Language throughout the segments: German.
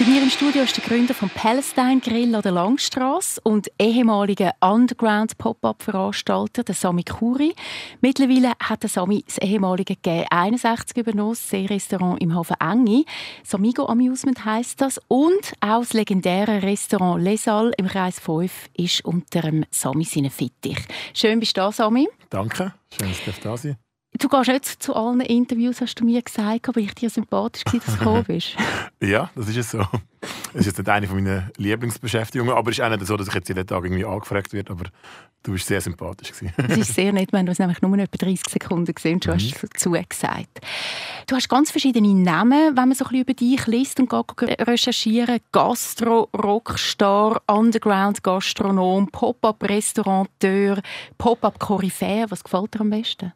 Bei mir im Studio ist der Gründer vom Palestine Grill an der Langstrasse und ehemaliger Underground Pop-up-Veranstalter, der Sami Kuri. Mittlerweile hat der Sami das ehemalige G61 übernommen, das Seerestaurant im Hafen Engi. Samigo Amusement heisst das. Und auch das legendäre Restaurant Les Halles im Kreis 5 ist unter dem Sami seinen Fittich. Schön bist du da, Sami. Danke, schön, dass du da sein Du gehst nicht zu allen Interviews, hast du mir gesagt, aber ich dir sympathisch war, dass du gekommen bist. ja, das ist es so. Das ist jetzt nicht eine meiner Lieblingsbeschäftigungen, aber es ist auch nicht so, dass ich jetzt jeden Tag irgendwie angefragt werde, aber du bist sehr sympathisch. Es ist sehr nett, wenn du es nämlich nur etwa 30 Sekunden gesehen und schon mhm. hast dazu gesagt. Du hast ganz verschiedene Namen, wenn man so ein bisschen über dich liest und recherchieren. Gastro, Rockstar, Underground Gastronom, Pop-up-Restauranteur, Pop-up-Koryphäe. Was gefällt dir am besten?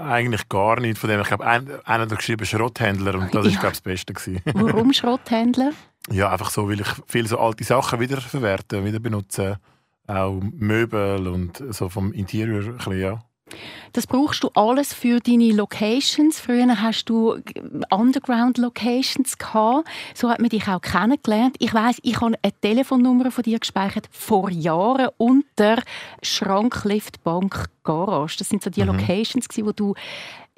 Eigentlich gar nicht. Von dem, ich glaube, einer hat geschrieben Schrotthändler und das ja. glaube ich, das Beste. Gewesen. Warum Schrotthändler? ja, einfach so, weil ich viele so alte Sachen wieder verwerte, wieder benutze. Auch Möbel und so vom Interior ein bisschen, ja. Das brauchst du alles für deine Locations. Früher hast du Underground-Locations gehabt. So hat man dich auch kennengelernt. Ich weiß, ich habe eine Telefonnummer von dir gespeichert vor Jahren unter Schrank, Lift, Bank, Garage. Das sind so die mhm. Locations, wo du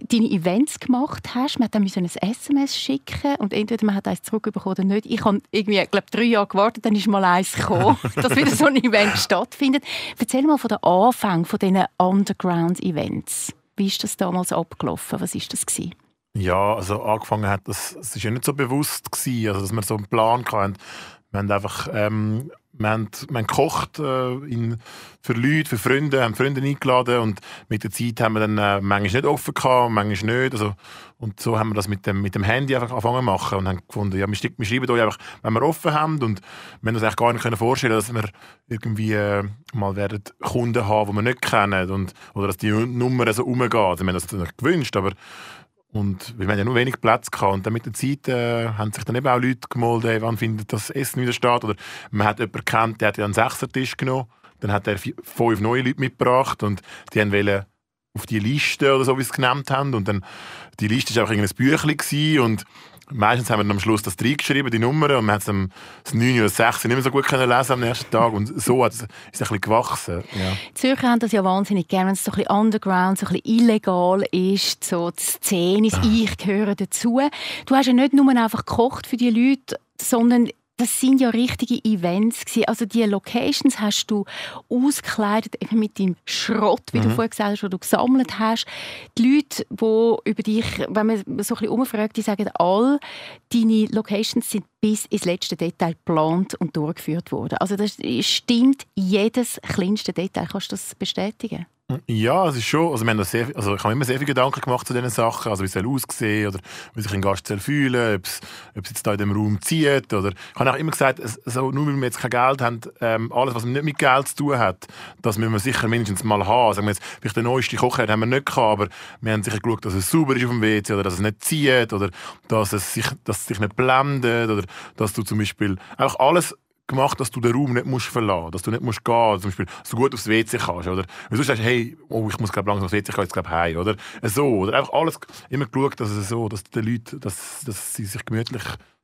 deine Events gemacht hast. Man musste ein SMS schicken und entweder man hat eins zurückbekommen oder nicht. Ich habe irgendwie, glaube drei Jahre gewartet, dann ist mal eins gekommen, dass wieder so ein Event stattfindet. Erzähl mal von den Anfang von diesen Underground-Events. Wie ist das damals abgelaufen? Was ist das gewesen? Ja, also angefangen hat das, es ist ja nicht so bewusst gewesen, also dass wir so einen Plan hatten. Wir haben einfach ähm, wir haben, wir haben gekocht äh, in, für Leute, für Freunde, haben Freunde eingeladen und mit der Zeit haben wir dann äh, manchmal nicht offen gehabt, manchmal nicht. Also, und so haben wir das mit dem, mit dem Handy einfach angefangen zu machen und haben gefunden, ja, wir, wir schreiben euch einfach, wenn wir offen haben und wir haben uns eigentlich gar nicht können vorstellen dass wir irgendwie äh, mal werden Kunden haben, die wir nicht kennen und, oder dass die Nummer so umgehen. Also, wir haben das natürlich gewünscht, aber und wir haben ja nur wenig Platz gehabt. Und dann mit der Zeit äh, haben sich dann eben auch Leute gemeldet, wann findet das Essen wieder statt. Oder man hat jemanden gekannt, der hat ja einen Sechsertisch genommen. Dann hat er fünf neue Leute mitgebracht und die haben wollen auf die Liste oder so, wie sie es genannt haben. Und dann, die Liste war auch irgendein Büchlein und Meistens haben wir am Schluss das reingeschrieben, die Nummern, und man hat es am 9 oder 6 nicht mehr so gut können lesen am nächsten Tag. Und so ist es ein bisschen gewachsen. Ja. Die Zürcher haben das ja wahnsinnig gerne, wenn es so ein bisschen underground, so ein bisschen illegal ist, so die Szene, das ah. Ich gehöre dazu. Du hast ja nicht nur einfach gekocht für die Leute, sondern das sind ja richtige Events gewesen. Also die Locations hast du ausgekleidet mit dem Schrott, wie mhm. du vorher gesagt hast, den du gesammelt hast. Die Leute, die über dich, wenn man so ein bisschen umfragt, die sagen all, deine Locations sind bis ins letzte Detail geplant und durchgeführt worden. Also das stimmt jedes kleinste Detail. Kannst du das bestätigen? Ja, es ist schon. Also, wir haben sehr, also ich habe immer sehr viele Gedanken gemacht zu diesen Sachen. Also, wie es aussehen oder wie sich ein Gast fühlen ob es, ob es jetzt da in dem Raum zieht. Oder ich habe auch immer gesagt, also, nur weil wir jetzt kein Geld haben, ähm, alles, was nicht mit Geld zu tun hat, das müssen wir sicher mindestens mal haben. Sagen wir jetzt, vielleicht den neuesten Kocher haben wir nicht gehabt, aber wir haben sicher geschaut, dass es sauber ist auf dem WC oder dass es nicht zieht oder dass es sich, dass es sich nicht blendet oder dass du zum Beispiel einfach alles gemacht, dass du den Raum nicht musst verlassen musst, dass du nicht musst gehen zum Beispiel, du gut aufs WC kannst, oder? Weil sonst sagst hey, oh, ich muss glaub, langsam aufs WC, ich kann jetzt glaub, heim, oder? So, oder einfach alles, immer geschaut, dass es so, dass die Leute, dass, dass sie sich gemütlich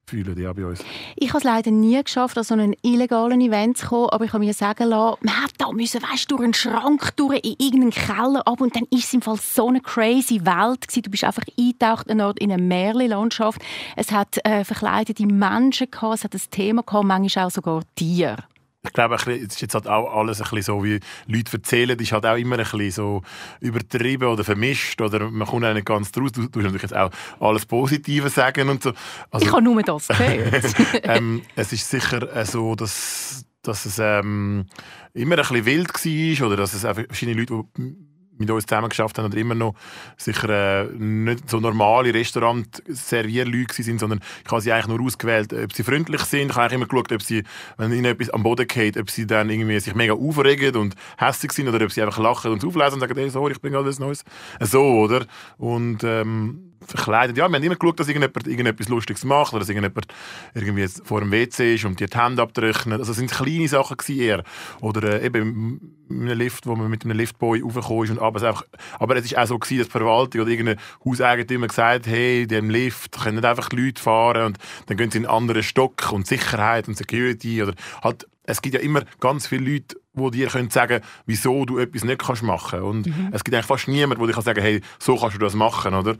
fühlen, ja, bei uns. Ich habe es leider nie geschafft, an so einen illegalen Event zu kommen, aber ich habe mir sagen lassen, man hat da müssen, weißt, durch einen Schrank, durch in irgendeinen Keller ab und dann ist es im Fall so eine crazy Welt gewesen. Du bist einfach eingetaucht in eine Märchenlandschaft. Es hat äh, verkleidete Menschen gehabt, es hat ein Thema gehabt, manchmal auch sogar Tiere ich glaube, es ist jetzt halt auch alles ein bisschen so, wie Leute erzählen, ist halt auch immer ein bisschen so übertrieben oder vermischt oder man kommt auch nicht ganz draus. Du, du natürlich jetzt auch alles Positive sagen und so. Also, ich habe nur das gehört. ähm, es ist sicher äh, so, dass, dass es ähm, immer ein bisschen wild war oder dass es auch verschiedene Leute, die mit uns zusammen geschafft haben oder immer noch sicher äh, nicht so normale Restaurant-Servierleute sind, sondern ich habe sie eigentlich nur ausgewählt, ob sie freundlich sind. Ich habe immer geschaut, ob sie, wenn ihnen etwas am Boden geht, ob sie dann irgendwie sich mega aufregen und hässlich sind oder ob sie einfach lachen und auflesen und sagen, hey, sorry, ich bringe alles Neues. So, oder? Und ähm, verkleidet. Ja, wir haben immer geschaut, dass irgendjemand irgendetwas Lustiges macht oder dass irgendjemand irgendwie vor dem WC ist und die, die Hände abtrocknet. Also es sind kleine Sachen eher. Oder äh, eben in einem Lift, wo man mit einem Liftboy raufgekommen ist. Und aber, es einfach, aber es war auch so, gewesen, dass die Verwaltung oder irgendein Hauseigentümer gesagt hat, hey, in diesem Lift können nicht einfach Leute fahren und dann gehen sie in einen anderen Stock und Sicherheit und Security oder halt es gibt ja immer ganz viele Leute, die dir können sagen wieso du etwas nicht kannst machen Und mhm. es gibt eigentlich fast niemanden, der dir sagen kann hey, so kannst du das machen, oder?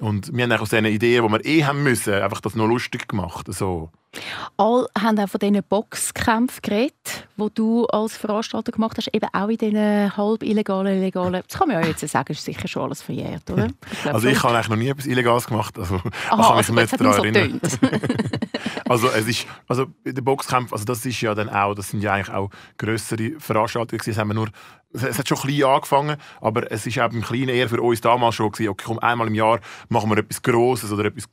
Und wir haben aus diesen Ideen, die wir eh haben müssen, einfach das noch lustig gemacht. So. Alle haben auch von diesen Boxkämpfen geredet, die du als Veranstalter gemacht hast, eben auch in diesen halb illegalen, illegalen, das kann man ja jetzt sagen, ist sicher schon alles verjährt, oder? Ich also ich habe eigentlich noch nie etwas Illegales gemacht, also Aha, kann also mich nicht daran erinnern. also es ist, also der Boxkampf, also das ist ja dann auch, das sind ja eigentlich auch größere Veranstaltungen gewesen, haben wir nur es hat schon klein angefangen, aber es ist eben im Kleinen eher für uns damals schon gewesen, okay, komm, einmal im Jahr machen wir etwas Grosses oder etwas,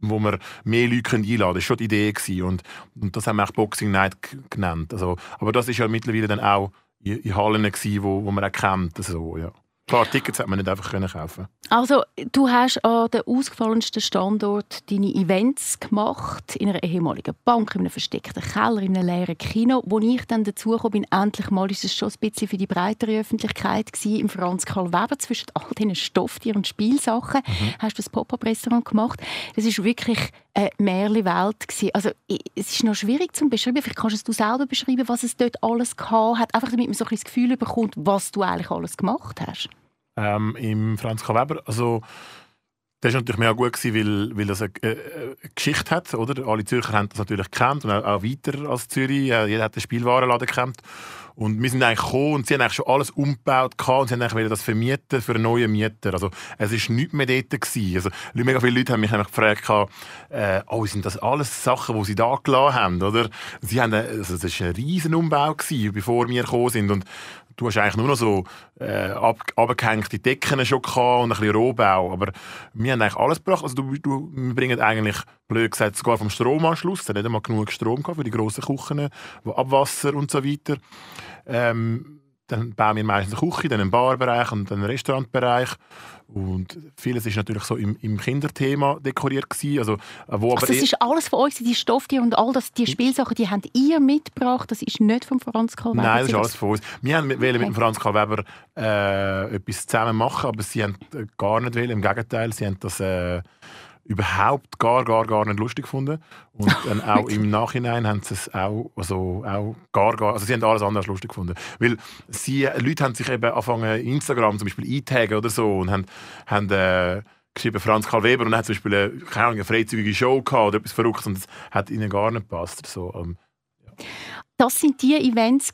wo wir mehr Leute einladen können. Das war schon die Idee und, und das haben wir auch Boxing Night genannt. Also, aber das ist ja mittlerweile dann auch in, in Hallen gewesen, wo, wo man auch kennt. Also, ja. Klar, Tickets hat man nicht einfach können kaufen. Also, du hast an den ausgefallensten Standort deine Events gemacht, in einer ehemaligen Bank, in einem versteckten Keller, in einem leeren Kino. Wo ich dann dazu bin, endlich mal, ist es schon ein bisschen für die breitere Öffentlichkeit gewesen, im Franz Karl Weber, zwischen all diesen Stofftieren und Spielsachen, mhm. hast du das Pop-Up-Restaurant gemacht. Das ist wirklich eine Märchenwelt gewesen. Also, es ist noch schwierig zu beschreiben. Vielleicht kannst du selber beschreiben, was es dort alles gehabt hat, einfach damit man so ein das Gefühl bekommt, was du eigentlich alles gemacht hast ähm, im Franz K. Weber. Also, das war natürlich mega gut, gewesen, weil, weil das eine, eine, Geschichte hat. Oder? Alle Zürcher haben das natürlich gekannt und auch, weiter als Zürich. Äh, jeder hat den Spielwarenladen gekannt. Und wir sind eigentlich gekommen und sie haben eigentlich schon alles umgebaut und sie haben eigentlich das vermieten für einen neuen Mieter. Also es war nichts mehr dort. Gewesen. Also mega viele Leute haben mich gefragt, äh, oh, sind das alles Sachen, die sie da gelassen haben? Oder? Sie haben, also, das war ein riesen Umbau, gewesen, bevor wir gekommen sind. Und, du hast eigentlich nur noch so äh, ab, abgehängte Decken schon gehabt und ein bisschen Rohbau. Aber wir haben eigentlich alles gebracht. Also du, du, wir bringen eigentlich, blöd gesagt, sogar vom Stromanschluss. Hat nicht einmal genug Strom gehabt für die grossen Küchen, Abwasser und so weiter. Ähm, dann bauen wir meistens eine Küche, dann einen Barbereich und einen Restaurantbereich. Und vieles ist natürlich so im, im Kinderthema dekoriert gewesen. Also, wo also das ist alles von euch, die Stofftiere und all das, die Spielsachen, die habt ihr mitgebracht. Das ist nicht von Franz Karl Weber. Nein, das ist alles von uns. Wir haben okay. mit Franz Karl Weber äh, etwas zusammen machen, aber sie haben gar nicht wollen. Im Gegenteil, sie haben das äh, überhaupt gar, gar, gar nicht lustig gefunden. Und dann auch im Nachhinein haben sie es auch, also auch gar, gar, also sie haben alles anders lustig gefunden. Weil sie, Leute haben sich eben angefangen, Instagram zum Beispiel eintaggen oder so und haben, haben äh, geschrieben Franz Karl Weber und dann hat zum Beispiel eine, keine Ahnung, eine freizügige Show gehabt oder etwas Verrücktes und das hat ihnen gar nicht gepasst. So, ähm, ja. Das sind die Events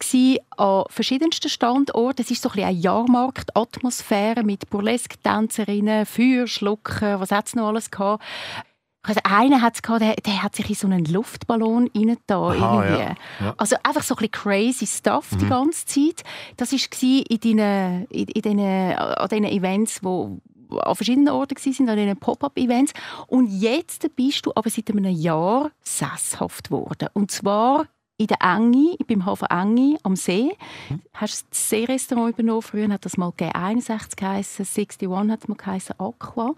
an verschiedensten Standorten. Es ist so ein eine Jahrmarktatmosphäre mit Burlesque-Tänzerinnen, Feuerschlucker, was hat es noch alles gehabt. Also einer hat es gehabt, der, der, hat sich in so einen Luftballon rein da irgendwie. Ja. Ja. Also einfach so ein bisschen crazy stuff mhm. die ganze Zeit. Das war in deinen, in, in den, an diesen Events, wo an verschiedenen Orten waren, an diesen Pop-up-Events. Und jetzt bist du aber seit einem Jahr sesshaft geworden. Und zwar in der Engi, beim Hafen Engi am See. Mhm. Hast das Seerestaurant übernommen. Früher hat das mal gegeben, 61 geheißen, 61 hat es mal geheißen, Aqua.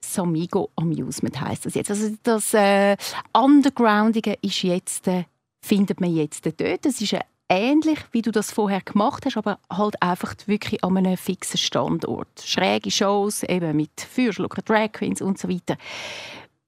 Samigo Amusement heisst das jetzt. Also das äh, Undergroundige ist jetzt, äh, findet man jetzt dort. Das ist äh, ähnlich, wie du das vorher gemacht hast, aber halt einfach wirklich an einem fixen Standort. Schräge Shows, eben mit Feuerschlucker, Drag Queens und so weiter.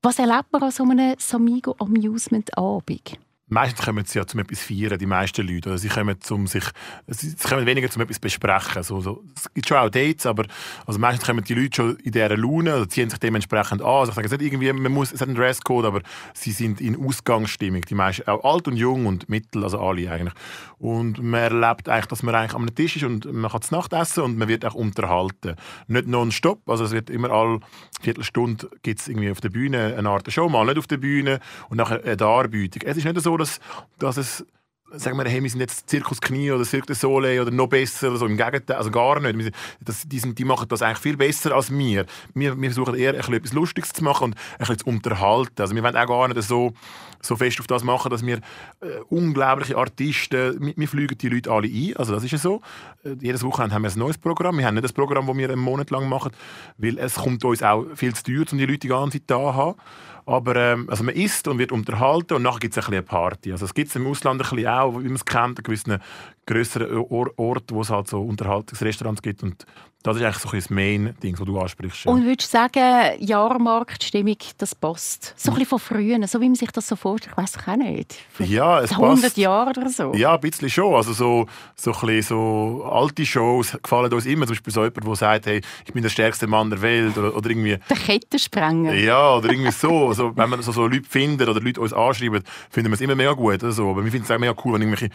Was erlebt man an so einem Samigo Amusement Abend? Meistens kommen sie ja zum etwas feiern, die meisten Leute. Oder sie kommen zum sich, sie kommen weniger zum etwas besprechen. So, so. Es gibt schon auch Dates, aber also meistens kommen die Leute schon in dieser Laune oder ziehen sich dementsprechend an. Also ich sage, es, irgendwie, man muss, es hat einen Dresscode, aber sie sind in Ausgangsstimmung. Die meisten, auch alt und jung und mittel, also alle eigentlich. Und man erlebt eigentlich, dass man eigentlich am Tisch ist und man kann Nacht essen und man wird auch unterhalten. Nicht nonstop, also es wird immer alle Viertelstunde gibt irgendwie auf der Bühne eine Art Show, mal nicht auf der Bühne und nachher eine Darbietung. Es ist nicht so, dass, dass es sagen wir, hey, wir sind jetzt Zirkus Knie oder Cirque du Soleil oder noch besser oder so. Im Gegenteil, also gar nicht. Das, die, sind, die machen das eigentlich viel besser als wir. Wir, wir versuchen eher ein etwas Lustiges zu machen und bisschen zu unterhalten. Also wir wollen auch gar nicht so, so fest auf das machen, dass wir äh, unglaubliche Artisten, wir, wir fliegen die Leute alle ein. Also das ist ja so. Äh, jedes Wochenende haben wir ein neues Programm. Wir haben nicht das Programm, das wir einen Monat lang machen, weil es kommt uns auch viel zu teuer, um die Leute die ganze Zeit da zu haben. Aber ähm, also man isst und wird unterhalten und nachher gibt es ein eine Party. Also es gibt es im Ausland ein bisschen auch, wie man es kennt, an gewissen grösseren Orten, wo es halt so Unterhaltungsrestaurants gibt und das ist eigentlich so das Main-Ding, das du ansprichst. Und würdest du sagen, Jahrmarktstimmung, das passt? So ein bisschen von früher, so wie man sich das so vorstellt, ich weiß auch nicht. Ja, es 100 passt. Jahre oder so? Ja, ein bisschen schon. Also so, so, ein bisschen so alte Shows gefallen uns immer. Zum Beispiel so jemand, der sagt, hey, ich bin der stärkste Mann der Welt. Oder, oder irgendwie... Der Kettensprenger. Ja, oder irgendwie so. also, wenn man so, so Leute findet oder Leute uns anschreiben, finden wir es immer mega gut. Also, aber wir finden es auch mega cool, wenn irgendwelche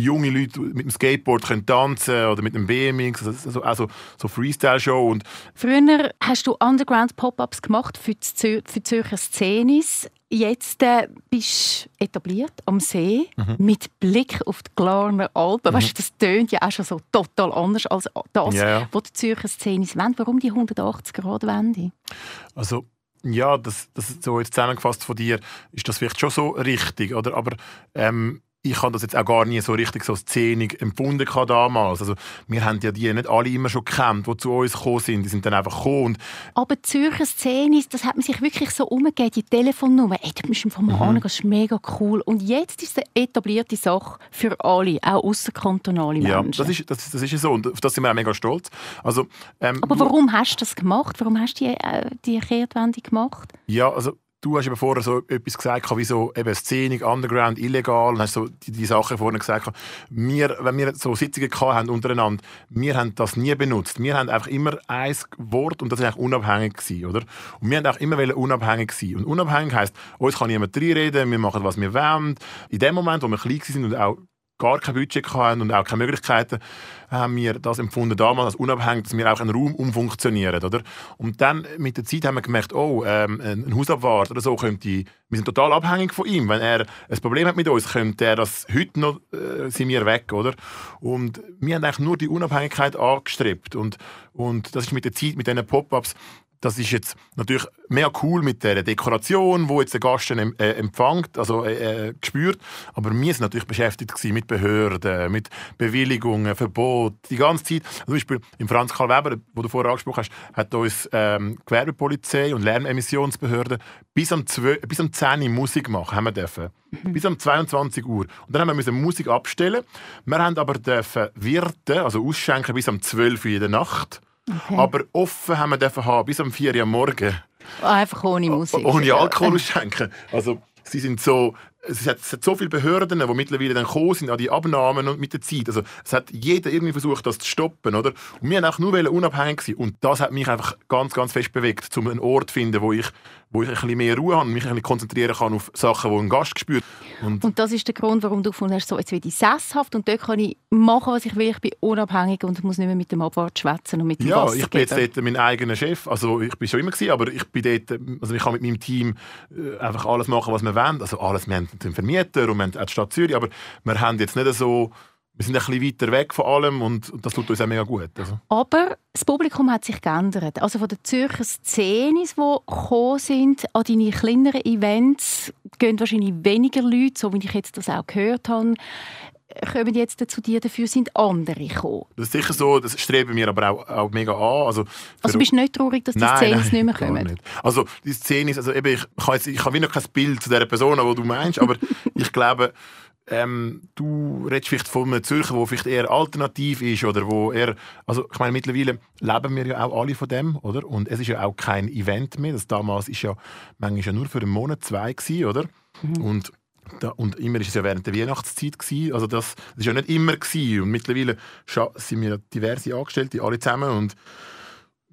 junge Leute mit dem Skateboard können tanzen oder mit dem BMX, also, also so Freestyle-Show. Früher hast du Underground-Pop-Ups gemacht für die, Zür für die Zürcher Szenis. Jetzt äh, bist du etabliert am See mhm. mit Blick auf die Glarner Alpen. Mhm. Weißt, das tönt ja auch schon so total anders als das, ja. was die Zürcher Szenis wollen. Warum die 180-Grad-Wende? Also ja, das, das so jetzt zusammengefasst von dir ist das vielleicht schon so richtig, oder? Aber ähm, ich habe das jetzt auch gar nie so richtig so szenig empfunden damals. Also, wir haben ja die nicht alle immer schon gekannt, die zu uns gekommen sind. Die sind dann einfach gekommen. Aber die Zürcher Szene, das hat man sich wirklich so umgegeben, die Telefonnummer. Ey, da bist du vom mhm. das ist mega cool. Und jetzt ist es eine etablierte Sache für alle, auch außerkantonale Menschen. Ja, das ist, das, das ist so und auf das sind wir auch mega stolz. Also, ähm, Aber warum hast du das gemacht? Warum hast du die, äh, die Kehrtwende gemacht? Ja, also Du hast eben vorher so etwas gesagt, wie so eben Szenik, Underground, illegal, und hast so die, die Sachen vorhin gesagt. Wir, wenn wir so Sitzungen haben untereinander, wir haben das nie benutzt. Wir haben einfach immer ein Wort und das war eigentlich unabhängig gewesen, oder? Und wir haben auch immer unabhängig sein. Und unabhängig heisst, uns kann niemand reinreden, wir machen, was wir wollen. In dem Moment, wo wir klein sind und auch gar kein Budget hatten und auch keine Möglichkeiten, haben wir das empfunden damals als unabhängig, dass wir auch einen Raum umfunktionieren, oder? Und dann mit der Zeit haben wir gemerkt, oh, ähm, ein Hausabwart oder so könnte, wir sind total abhängig von ihm. Wenn er ein Problem hat mit uns, könnte er das heute noch, äh, sind wir weg, oder? Und wir haben eigentlich nur die Unabhängigkeit angestrebt und, und das ist mit der Zeit, mit diesen Pop-Ups das ist jetzt natürlich mehr cool mit der Dekoration, wo jetzt der Gast äh, empfängt, also äh, äh, gespürt. Aber wir sind natürlich beschäftigt mit Behörden, mit Bewilligungen, Verbot, die ganze Zeit. Also zum Beispiel im Franz Karl Weber, wo du vorher angesprochen hast, hat uns ähm, Gewerbepolizei und Lärmemissionsbehörde bis am, 12, bis am 10 Uhr Musik machen haben wir dürfen. Mhm. Bis um 22 Uhr. Und dann haben wir Musik abstellen. Wir haben aber dürfen Wirte, also ausschenken bis um 12 Uhr in der Nacht. Okay. Aber offen haben wir dürfen haben bis um 4 Uhr am Morgen. Einfach ohne Musik. Ohne Alkohol ausschenken. Also, sie sind so es hat, es hat, so viele Behörden, die mittlerweile dann gekommen sind an die Abnahmen und mit der Zeit. Also es hat jeder irgendwie versucht, das zu stoppen, oder? Und wir wollten auch nur unabhängig sein. Und das hat mich einfach ganz, ganz fest bewegt, um einen Ort zu finden, wo ich, wo ich ein bisschen mehr Ruhe habe und mich ein bisschen konzentrieren kann auf Sachen, die ein Gast spürt. Und, und das ist der Grund, warum du gefunden hast, so jetzt werde ich sesshaft und dort kann ich machen, was ich will. Ich bin unabhängig und muss nicht mehr mit dem Abwart schwätzen und mit dem Ja, Wasser ich bin jetzt dort mein eigener Chef. Also ich bin schon immer gewesen, aber ich bin dort, also ich kann mit meinem Team äh, einfach alles machen, was wir wollen. Also alles, wir haben den Vermieter und wir haben auch die Stadt Zürich, aber wir haben jetzt nicht so wir sind ein bisschen weiter weg von allem und das tut uns auch mega gut. Also. Aber das Publikum hat sich geändert. Also von den Zürcher Szenen, die gekommen sind, an deine kleineren Events gehen wahrscheinlich weniger Leute, so wie ich jetzt das auch gehört habe kommen jetzt zu dir, dafür sind andere gekommen. Das ist sicher so, das streben wir aber auch, auch mega an. Also, also bist du nicht traurig, dass die Szenen nicht mehr kommen? Nicht. Also die Szene ist, also eben, ich, habe jetzt, ich habe wieder kein Bild zu der Person, die du meinst, aber ich glaube, ähm, du redest vielleicht von einem Zürcher, der vielleicht eher alternativ ist oder wo eher, also ich meine, mittlerweile leben wir ja auch alle von dem, oder? Und es ist ja auch kein Event mehr. Das damals ist ja manchmal ja nur für einen Monat, zwei gewesen, oder? Mhm. Und da, und immer ist es ja während der Weihnachtszeit gewesen. Also das, das ist ja nicht immer gewesen. Und mittlerweile sind wir diverse Angestellte, alle zusammen und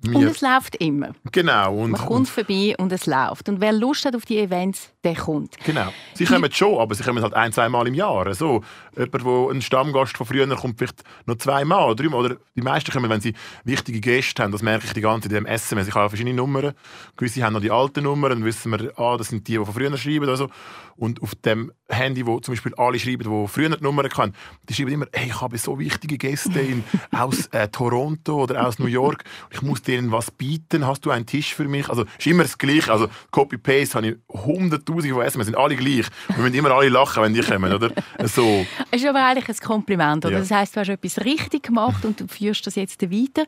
und es läuft immer. Genau. Und, Man kommt und, vorbei und es läuft. Und wer Lust hat auf die Events, der kommt. Genau. Sie kommen schon, aber sie kommen halt ein, zwei Mal im Jahr. So, jemand, der ein Stammgast von früher kommt vielleicht noch zweimal dreimal. Oder die meisten kommen, wenn sie wichtige Gäste haben. Das merke ich die ganze Zeit in dem SMS. Ich habe verschiedene Nummern. Gewisse haben noch die alten Nummern. Dann wissen wir, ah, das sind die, die von früher schreiben. Oder so. Und auf dem Handy, wo zum Beispiel alle schreiben, die früher die Nummern kennen, die schreiben immer, hey, ich habe so wichtige Gäste in, aus äh, Toronto oder aus New York. Ich muss denen was bieten. Hast du einen Tisch für mich? Also, ist immer das Gleiche. Also, Copy-Paste habe ich hunderttausende von SMS. sind alle gleich. Wir müssen immer alle lachen, wenn die kommen, oder? So. Es ist aber eigentlich ein Kompliment, oder? Ja. Das heisst, du hast etwas richtig gemacht und du führst das jetzt weiter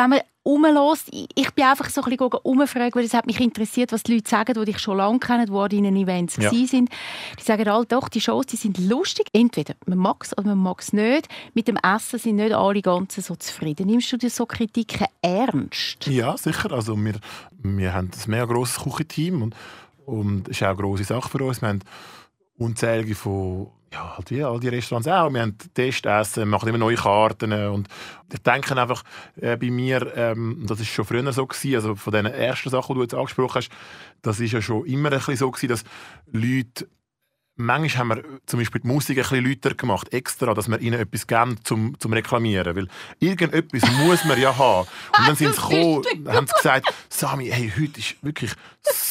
wenn man rumlässt, ich bin einfach so ein bisschen umfragen, weil es hat mich interessiert, was die Leute sagen, die dich schon lange kennen, die an deinen Events ja. sind. Die sagen alle, doch, die Shows die sind lustig. Entweder man mag es oder man mag es nicht. Mit dem Essen sind nicht alle ganz so zufrieden. Nimmst du dir so Kritiken ernst? Ja, sicher. Also wir, wir haben ein mega grosses Küchenteam und, und das ist auch eine grosse Sache für uns. Wir haben unzählige von ja, halt wie all die Restaurants auch. Wir haben Testessen, machen immer neue Karten. Und ich denke einfach äh, bei mir, ähm, das ist schon früher so gewesen, also von den ersten Sachen, die du jetzt angesprochen hast, das ist ja schon immer ein bisschen so gewesen, dass Leute Manchmal haben wir zum Beispiel die Musik ein bisschen lauter gemacht, extra, dass wir ihnen etwas geben zum, zum Reklamieren. Weil irgendetwas muss man ja haben. Und dann sind sie gekommen, haben sie gesagt, Sami, hey, heute ist wirklich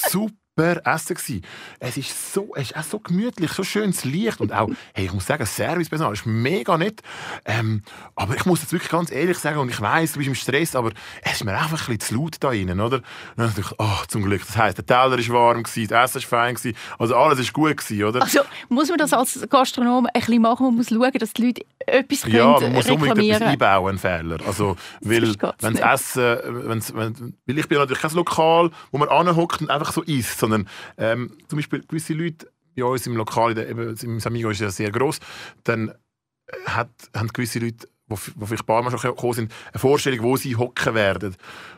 super super Essen gewesen. Es ist so, es ist auch so gemütlich, so schönes Licht und auch, hey, ich muss sagen, Servicepersonal ist mega nett. Ähm, aber ich muss jetzt wirklich ganz ehrlich sagen, und ich weiß, du bist im Stress, aber es ist mir einfach ein bisschen zu laut da drinnen, oder? Und ich, oh, zum Glück. Das heisst, der Teller ist warm gewesen, das Essen ist fein gewesen, also alles ist gut gewesen, oder? Also muss man das als Gastronom ein bisschen machen? Man muss schauen, dass die Leute etwas Ja, man muss unbedingt etwas einbauen, einen Fehler. Also, weil, wenn Essen, wenn's, wenn, weil ich bin natürlich kein Lokal, wo man anhockt und einfach so isst, sondern ähm, zum Beispiel gewisse Leute bei uns im Lokal, eben, im Samigo ist ja sehr groß, dann hat, haben gewisse Leute wo, wo vielleicht ein paar Mal schon gekommen sind, eine Vorstellung, wo sie hocken werden.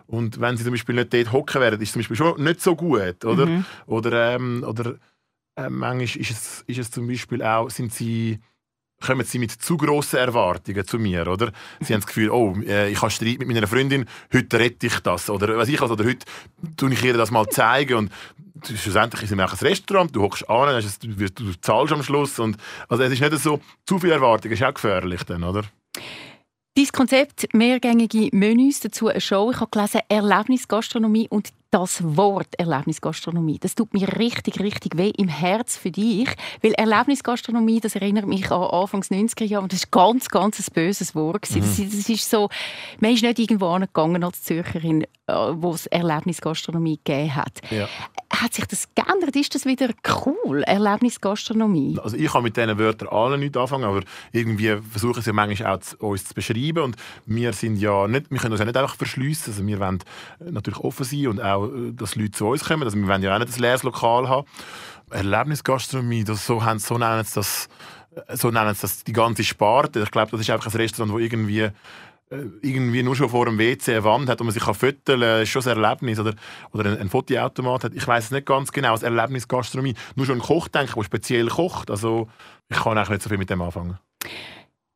Und wenn sie zum Beispiel nicht dort hocken werden, ist es zum Beispiel schon nicht so gut, oder? Mhm. Oder, ähm, oder äh, manchmal ist es, ist es zum Beispiel auch, sind sie kommen sie mit zu grossen Erwartungen zu mir, oder? Sie haben das Gefühl, oh, äh, ich habe Streit mit meiner Freundin, heute rette ich das, oder was ich also, oder heute tue ich ihr das mal zeigen und schlussendlich ist es auch ein Restaurant, du hockst an, du, zahlst am Schluss und also es ist nicht so, zu viel Erwartungen ist auch gefährlich dann, oder? Dein Konzept mehrgängige Menüs, dazu eine Show. Ich habe gelesen, Erlebnisgastronomie und das Wort Erlebnisgastronomie, das tut mir richtig, richtig weh im Herz für dich, weil Erlebnisgastronomie, das erinnert mich an Anfangs 90er Jahre und das ist ganz, ganz ein böses Wort. Mhm. Das, das, ist so, man ist nicht irgendwo angegangen als Zürcherin, äh, wo es Erlebnisgastronomie gegeben hat. Ja. Hat sich das geändert? Ist das wieder cool, Erlebnisgastronomie? Also ich kann mit diesen Wörtern alle nicht anfangen, aber irgendwie versuchen sie manchmal auch zu, uns zu beschreiben und wir sind ja nicht, wir können uns ja nicht einfach verschliessen, also wir wollen natürlich offen sein und auch auch, äh, dass Leute zu uns kommen. Also wir wollen ja auch nicht ein leeres Lokal haben. Erlebnisgastronomie, das, so, haben, so nennen sie das, äh, so nennen sie das die ganze Sparte. Ich glaube, das ist einfach ein Restaurant, wo irgendwie äh, irgendwie nur schon vor dem WC eine Wand hat und man sich fotografieren kann, ist schon ein Erlebnis. Oder, oder ein, ein Fotoautomat hat. Ich weiß es nicht ganz genau, das Erlebnisgastronomie. Nur schon ein Koch denken, der speziell kocht. Also ich kann eigentlich nicht so viel mit dem anfangen.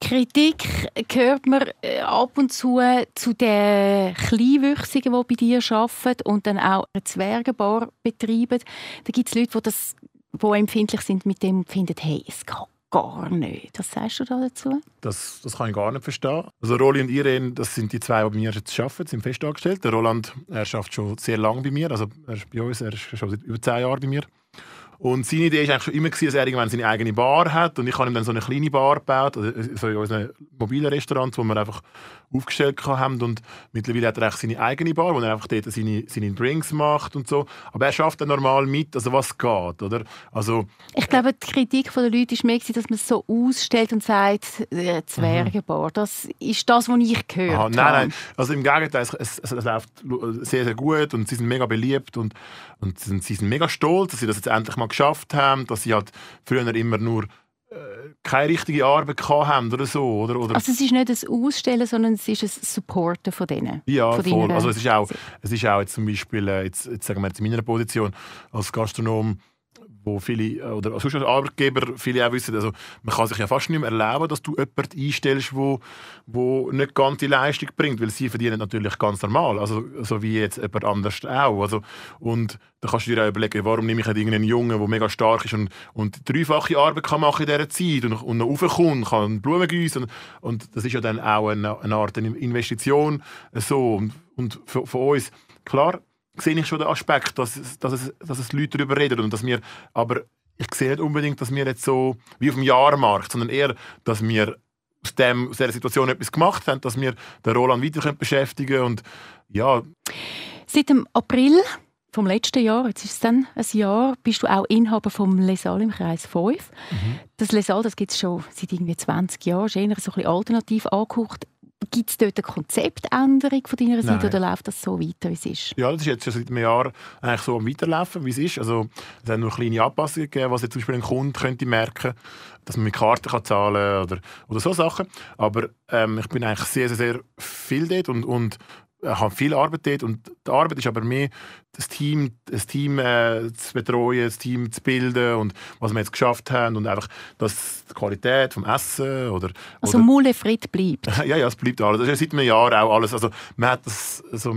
Kritik hört man äh, ab und zu zu den Kleinwüchsigen, die bei dir arbeiten und dann auch eine Zwergenbar betreiben. Da gibt es Leute, die, das, die empfindlich sind mit dem und finden, hey, es geht gar nicht. Was sagst du da dazu? Das, das kann ich gar nicht verstehen. Also Roli und Irene, das sind die zwei, die bei mir jetzt arbeiten, sind festangestellt. Der Roland, er arbeitet schon sehr lange bei mir, also er ist bei uns, er ist schon seit über zehn Jahren bei mir. Und seine Idee war eigentlich schon immer, dass er irgendwann seine eigene Bar hat. Und ich habe ihm dann so eine kleine Bar gebaut, also so in unserem mobilen Restaurant, wo wir einfach aufgestellt haben. Und mittlerweile hat er eigentlich seine eigene Bar, wo er einfach dort seine, seine Drinks macht und so. Aber er schafft dann normal mit, also was geht, oder? Also, ich glaube, die Kritik der Leute ist mehr, dass man es so ausstellt und sagt, äh, Zwergenbar. Mhm. Das ist das, was ich gehört habe. Nein, nein. Also im Gegenteil, es, es, es, läuft sehr, sehr gut und sie sind mega beliebt und, und sie sind mega stolz, dass sie das jetzt endlich mal geschafft haben, dass sie halt früher immer nur keine richtige Arbeit haben oder so. Oder, oder also es ist nicht ein Ausstellen, sondern es ist ein Supporten von denen. Ja, von voll. Also es ist auch, es ist auch jetzt zum Beispiel, äh, jetzt, jetzt sagen wir jetzt in meiner Position als Gastronom, wo viele, äh, oder sonst als Arbeitgeber viele auch wissen, also man kann sich ja fast nicht mehr erlauben, dass du jemanden einstellst, wo, wo nicht ganz die Leistung bringt, weil sie verdienen natürlich ganz normal, also so wie jetzt jemand anders auch. Also, und da kannst du dir auch überlegen, warum nehme ich nicht irgendeinen Jungen, der mega stark ist und, und dreifache Arbeit kann machen in dieser Zeit und, und noch raufkommt, kann Blumen gießen und, und das ist ja dann auch eine, eine Art Investition so und, und für, für uns, klar, sehe ich schon den Aspekt, dass, dass, es, dass es Leute darüber reden und dass wir, aber ich sehe nicht unbedingt, dass wir jetzt so wie auf dem Jahrmarkt, sondern eher, dass wir aus, dem, aus dieser Situation etwas gemacht haben, dass wir den Roland weiter beschäftigen können und ja. Seit dem April vom letzten Jahr, jetzt ist es dann ein Jahr, bist du auch Inhaber vom Lesal im Kreis 5. Mhm. Das Lesal, das gibt es schon seit irgendwie 20 Jahren, ist eher so ein bisschen alternativ angeguckt. Gibt es dort eine Konzeptänderung von deiner Seite oder läuft das so weiter, wie es ist? Ja, das ist jetzt schon seit einem Jahr eigentlich so am Weiterlaufen, wie es ist. Also, es hat noch kleine Anpassungen gegeben, was jetzt zum Beispiel ein Kunde könnte merken dass man mit Karten kann zahlen kann oder, oder so Sachen. Aber ähm, ich bin eigentlich sehr, sehr, sehr viel dort und, und habe viel Arbeit dort und die Arbeit ist aber mehr, das Team, das Team äh, zu betreuen, das Team zu bilden und was wir jetzt geschafft haben und einfach dass die Qualität vom Essen oder... Also oder, Mule Fried bleibt. ja, ja, es bleibt alles. Das ist ja seit einem Jahr auch alles. Also man hat das so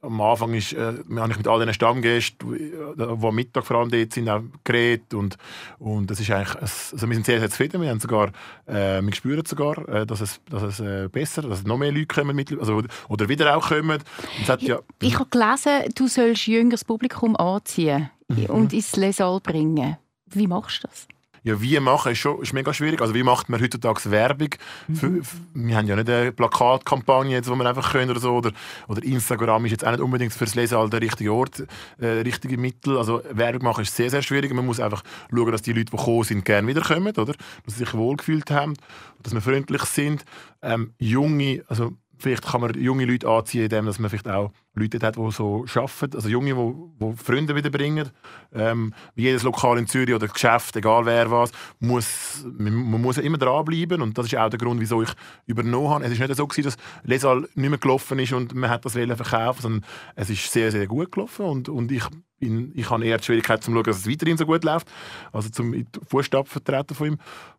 am Anfang ist, äh, habe ich mit all den Stammgästen, die am Mittag vor allem dort sind, auch geredet und, und das ist eigentlich, also wir sind sehr, sehr zufrieden, wir haben sogar, äh, wir spüren sogar, äh, dass es, dass es äh, besser, dass noch mehr Leute kommen, mit, also, oder wieder auch kommen. Ja, ich, ich habe gelesen, du sollst jüngeres Publikum anziehen mhm. und ins Lesal bringen. Wie machst du das? Ja, wie machen ist schon ist mega schwierig. Also wie macht man heutzutage Werbung? Mhm. Für, für, wir haben ja nicht eine Plakatkampagne, jetzt, wo wir einfach können oder so. Oder, oder Instagram ist jetzt auch nicht unbedingt fürs Lesen der richtige Ort, äh, richtige Mittel. Also Werbung machen ist sehr, sehr schwierig. Man muss einfach schauen, dass die Leute, die gekommen sind, gerne wiederkommen, oder? Dass sie sich wohlgefühlt haben, dass wir freundlich sind. Ähm, junge, also vielleicht kann man junge Leute anziehen, indem man vielleicht auch Leute hat, die so arbeiten, also Junge, die, die Freunde wiederbringen. Ähm, wie jedes Lokal in Zürich oder Geschäft, egal wer was, muss, man, man muss immer dranbleiben. Und das ist auch der Grund, wieso ich übernommen habe. Es ist nicht so gewesen, dass Lesal nicht mehr gelaufen ist und man hat das verkaufen sondern es ist sehr, sehr gut gelaufen. Und, und ich, bin, ich habe eher die Schwierigkeit, zu schauen, dass es weiterhin so gut läuft, also zum Fußstapfen vertreten von ihm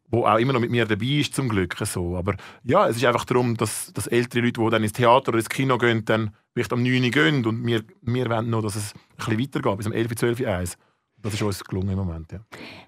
wo auch immer noch mit mir dabei ist, zum Glück. So. Aber ja, es ist einfach darum, dass, dass ältere Leute, die dann ins Theater oder ins Kino gehen, dann vielleicht am 9 Uhr gehen und wir, wir wollen noch, dass es ein bisschen weitergeht, bis um 11, 12, 1. Das ist uns gelungen im Moment, ja.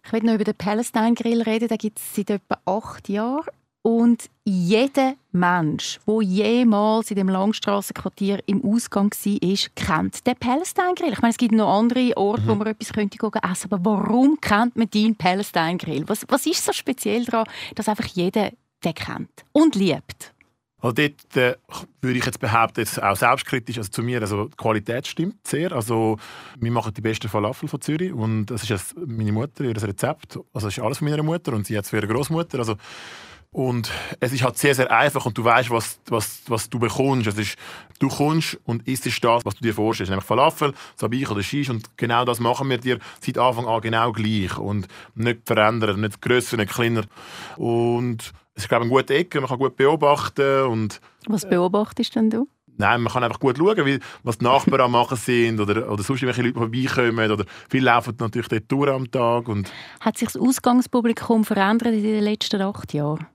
Ich will noch über den Palestine Grill reden. Den gibt es seit etwa acht Jahren. Und jeder Mensch, der jemals in dem Langstrassenquartier im Ausgang war, kennt den Palestine Grill. Ich meine, es gibt noch andere Orte, mhm. wo man etwas könnte essen aber warum kennt man den Palestine Grill? Was, was ist so speziell daran, dass einfach jeder den kennt und liebt? Also dort äh, würde ich jetzt behaupten, jetzt auch selbstkritisch, also zu mir, also die Qualität stimmt sehr. Also wir machen die besten Falafel von Zürich und das ist jetzt meine Mutter, ihr Rezept. Also das ist alles von meiner Mutter und sie hat es für ihre Großmutter. Also und es ist halt sehr, sehr einfach und du weißt, was, was, was du bekommst. Es ist, du kommst und isst das, was du dir vorstellst. Nämlich Falafel, Sabich oder Shish und genau das machen wir dir seit Anfang an genau gleich und nicht verändern, nicht grösser, nicht kleiner. Und es ist, glaube ich, eine gute Ecke, man kann gut beobachten. Und, was beobachtest denn du? Nein, man kann einfach gut schauen, wie, was die Nachbarn am machen sind oder, oder sonst welche Leute vorbeikommen. Oder viele laufen natürlich dort durch am Tag. Und Hat sich das Ausgangspublikum verändert in den letzten acht Jahren?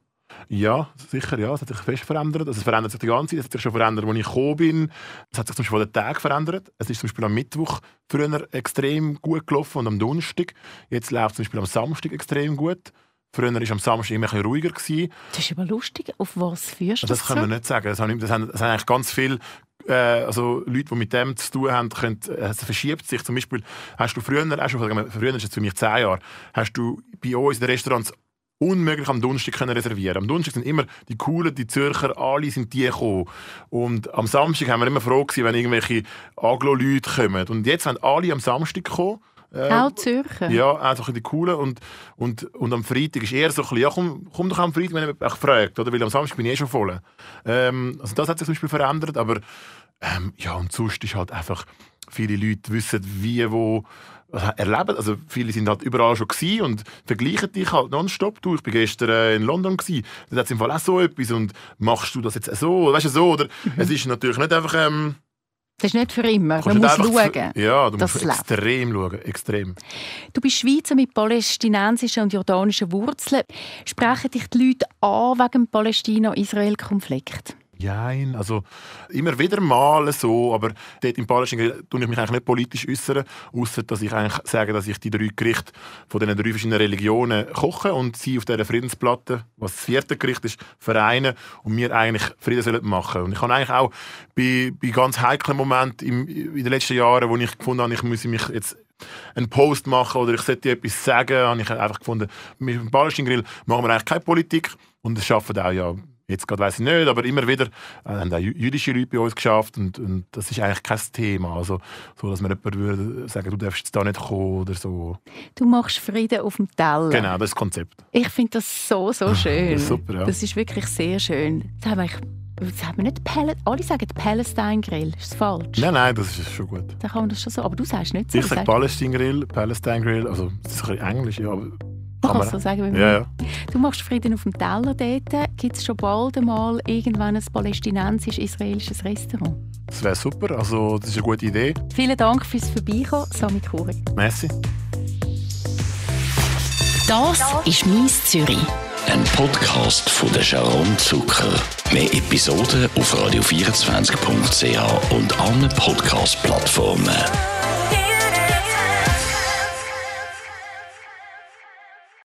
Ja, sicher, ja. Es hat sich fest verändert. Also es verändert sich die ganze Zeit. Es hat sich schon verändert, als ich gekommen bin. Es hat sich zum Beispiel den Tag verändert. Es ist zum Beispiel am Mittwoch früher extrem gut gelaufen und am Donnerstag. Jetzt läuft es zum Beispiel am Samstag extrem gut. Früher war am Samstag immer ein ruhiger. Gewesen. Das ist aber lustig. Auf was führst du das? Das können wir nicht sagen. Das haben, das haben, das haben eigentlich ganz viele äh, also Leute, die mit dem zu tun haben, können, äh, es verschiebt sich. Zum Beispiel hast du früher, hast du, früher ist es für mich zehn Jahre, hast du bei uns in den Restaurants unmöglich am Donnerstag können reservieren. Am Donnerstag sind immer die coolen, die Zürcher, alle sind die gekommen. Und am Samstag haben wir immer froh gewesen, wenn irgendwelche Aglo-Leute kommen. Und jetzt wenn alle am Samstag kommen. Äh, auch Zürcher? Ja, einfach die coolen. Und, und, und am Freitag ist eher so ein bisschen, ja komm, komm doch am Freitag, wenn ich mich fragt, oder? Weil am Samstag bin ich eh schon voll. Ähm, also das hat sich zum Beispiel verändert, aber ähm, ja, und sonst ist halt einfach, viele Leute wissen, wie, wo erleben. Also viele sind halt überall schon gewesen und vergleichen dich halt nonstop. Du, ich bin gestern äh, in London gewesen. Da hat im Fall auch so etwas und machst du das jetzt so, weißt du so oder? Mhm. Es ist natürlich nicht einfach ähm, Das ist nicht für immer. Man muss schauen. Ja, du musst extrem schauen. Extrem. Du bist Schweizer mit palästinensischen und jordanischen Wurzeln. Sprechen dich die Leute an wegen dem Palästina-Israel-Konflikt? Nein, also immer wieder mal so, aber dort im Palästina tue ich mich eigentlich nicht politisch äußern, außer dass ich eigentlich sage, dass ich die drei Gerichte von den drei verschiedenen Religionen koche und sie auf dieser Friedensplatte, was das vierte Gericht ist, vereinen und wir eigentlich Frieden sollen machen. Und ich habe eigentlich auch bei, bei ganz heiklen Momenten im, in den letzten Jahren, wo ich gefunden habe, ich müsse mich jetzt einen Post machen oder ich sollte etwas sagen, habe ich einfach gefunden, mit dem Palästina-Grill machen wir eigentlich keine Politik und es schaffen auch ja Jetzt gerade weiß ich nicht, aber immer wieder äh, haben auch jüdische Leute bei uns geschafft und, und das ist eigentlich kein Thema. Also, so, dass man jemand würde sagen, du darfst jetzt da nicht kommen oder so. Du machst Frieden auf dem Teller. Genau, das ist das Konzept. Ich finde das so, so schön. das ist super, ja. Das ist wirklich sehr schön. Das haben wir das haben wir nicht Pal Alle sagen Palestine Grill. Ist das falsch? Nein, nein, das ist schon gut. Dann kann man das schon so. Aber du sagst nicht so. Ich sage Palestine Grill, Palestine Grill. Also, das ist ein bisschen Englisch, ja. Aber kann man so sagen, ja, ja. Du machst Frieden auf dem Teller dort. Gibt es schon bald einmal irgendwann ein palästinensisch-israelisches Restaurant? Das wäre super. Also, das ist eine gute Idee. Vielen Dank fürs Vorbeikommen, Sami Kuri. Merci. Das ist «Mies Zürich». Ein Podcast von der Sharon Zucker. Mehr Episoden auf radio24.ch und allen Podcast-Plattformen.